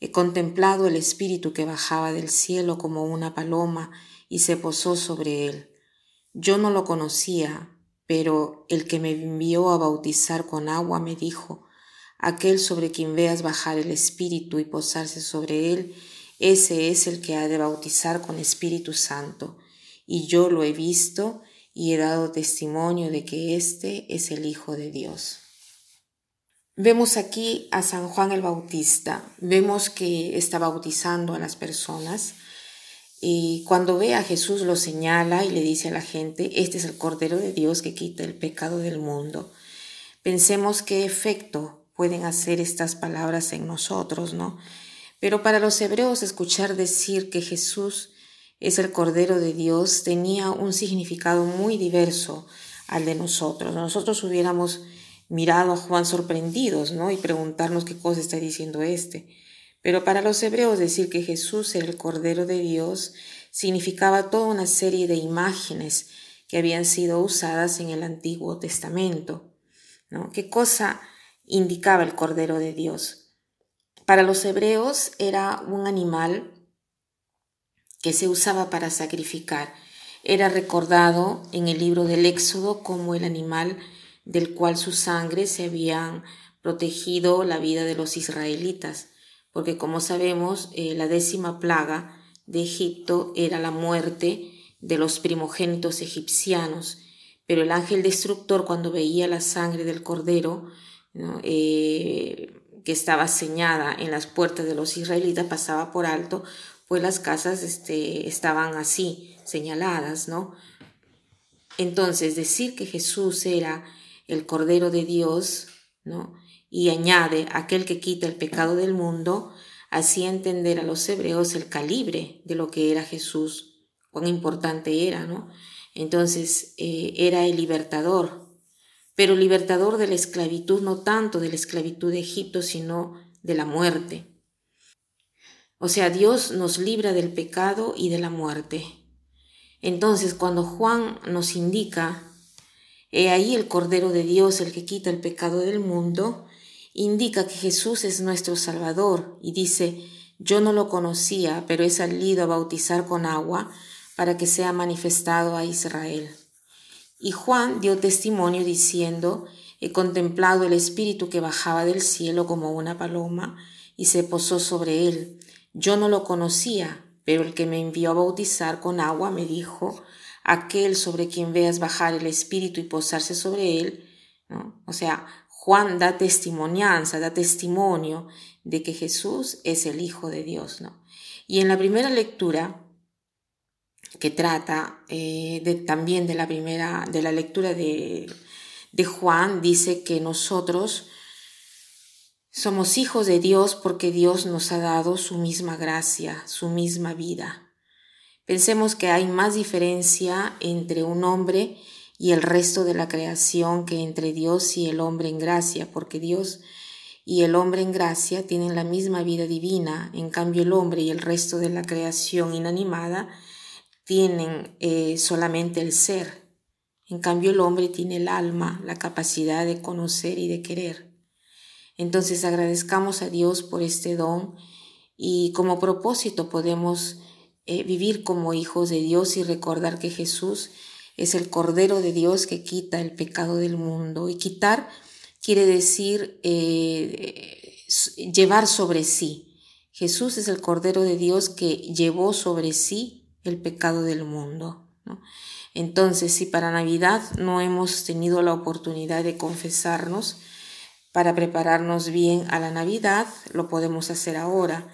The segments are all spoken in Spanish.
He contemplado el Espíritu que bajaba del cielo como una paloma y se posó sobre él. Yo no lo conocía, pero el que me envió a bautizar con agua me dijo, aquel sobre quien veas bajar el Espíritu y posarse sobre él, ese es el que ha de bautizar con Espíritu Santo. Y yo lo he visto y he dado testimonio de que éste es el Hijo de Dios. Vemos aquí a San Juan el Bautista, vemos que está bautizando a las personas y cuando ve a Jesús lo señala y le dice a la gente, este es el Cordero de Dios que quita el pecado del mundo. Pensemos qué efecto pueden hacer estas palabras en nosotros, ¿no? Pero para los hebreos escuchar decir que Jesús es el Cordero de Dios tenía un significado muy diverso al de nosotros. Nosotros hubiéramos mirado a Juan sorprendidos, ¿no? Y preguntarnos qué cosa está diciendo este. Pero para los hebreos decir que Jesús era el Cordero de Dios significaba toda una serie de imágenes que habían sido usadas en el Antiguo Testamento. ¿no? ¿Qué cosa indicaba el Cordero de Dios? Para los hebreos era un animal que se usaba para sacrificar. Era recordado en el libro del Éxodo como el animal del cual su sangre se habían protegido la vida de los israelitas, porque como sabemos, eh, la décima plaga de Egipto era la muerte de los primogénitos egipcianos, pero el ángel destructor cuando veía la sangre del cordero, eh, que estaba señada en las puertas de los israelitas, pasaba por alto, pues las casas este, estaban así, señaladas, ¿no? Entonces, decir que Jesús era el Cordero de Dios, ¿no? Y añade aquel que quita el pecado del mundo, así entender a los hebreos el calibre de lo que era Jesús, cuán importante era, ¿no? Entonces eh, era el libertador, pero libertador de la esclavitud, no tanto de la esclavitud de Egipto, sino de la muerte. O sea, Dios nos libra del pecado y de la muerte. Entonces, cuando Juan nos indica He ahí el Cordero de Dios, el que quita el pecado del mundo, indica que Jesús es nuestro Salvador y dice, yo no lo conocía, pero he salido a bautizar con agua para que sea manifestado a Israel. Y Juan dio testimonio diciendo, he contemplado el Espíritu que bajaba del cielo como una paloma y se posó sobre él. Yo no lo conocía, pero el que me envió a bautizar con agua me dijo, aquel sobre quien veas bajar el Espíritu y posarse sobre él, O sea, Juan da testimonianza, da testimonio de que Jesús es el Hijo de Dios, ¿no? Y en la primera lectura, que trata eh, de, también de la primera, de la lectura de, de Juan, dice que nosotros somos hijos de Dios porque Dios nos ha dado su misma gracia, su misma vida. Pensemos que hay más diferencia entre un hombre y el resto de la creación que entre Dios y el hombre en gracia, porque Dios y el hombre en gracia tienen la misma vida divina, en cambio el hombre y el resto de la creación inanimada tienen eh, solamente el ser. En cambio el hombre tiene el alma, la capacidad de conocer y de querer. Entonces agradezcamos a Dios por este don y como propósito podemos eh, vivir como hijos de Dios y recordar que Jesús es el Cordero de Dios que quita el pecado del mundo. Y quitar quiere decir eh, llevar sobre sí. Jesús es el Cordero de Dios que llevó sobre sí el pecado del mundo. Entonces, si para Navidad no hemos tenido la oportunidad de confesarnos para prepararnos bien a la Navidad, lo podemos hacer ahora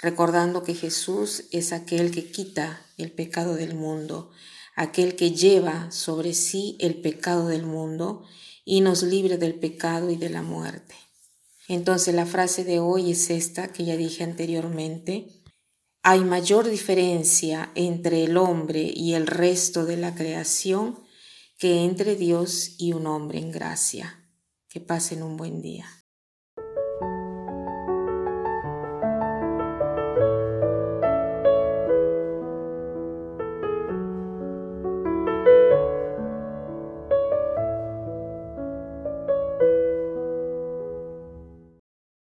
recordando que Jesús es aquel que quita el pecado del mundo, aquel que lleva sobre sí el pecado del mundo y nos libre del pecado y de la muerte. Entonces la frase de hoy es esta que ya dije anteriormente. Hay mayor diferencia entre el hombre y el resto de la creación que entre Dios y un hombre en gracia. Que pasen un buen día.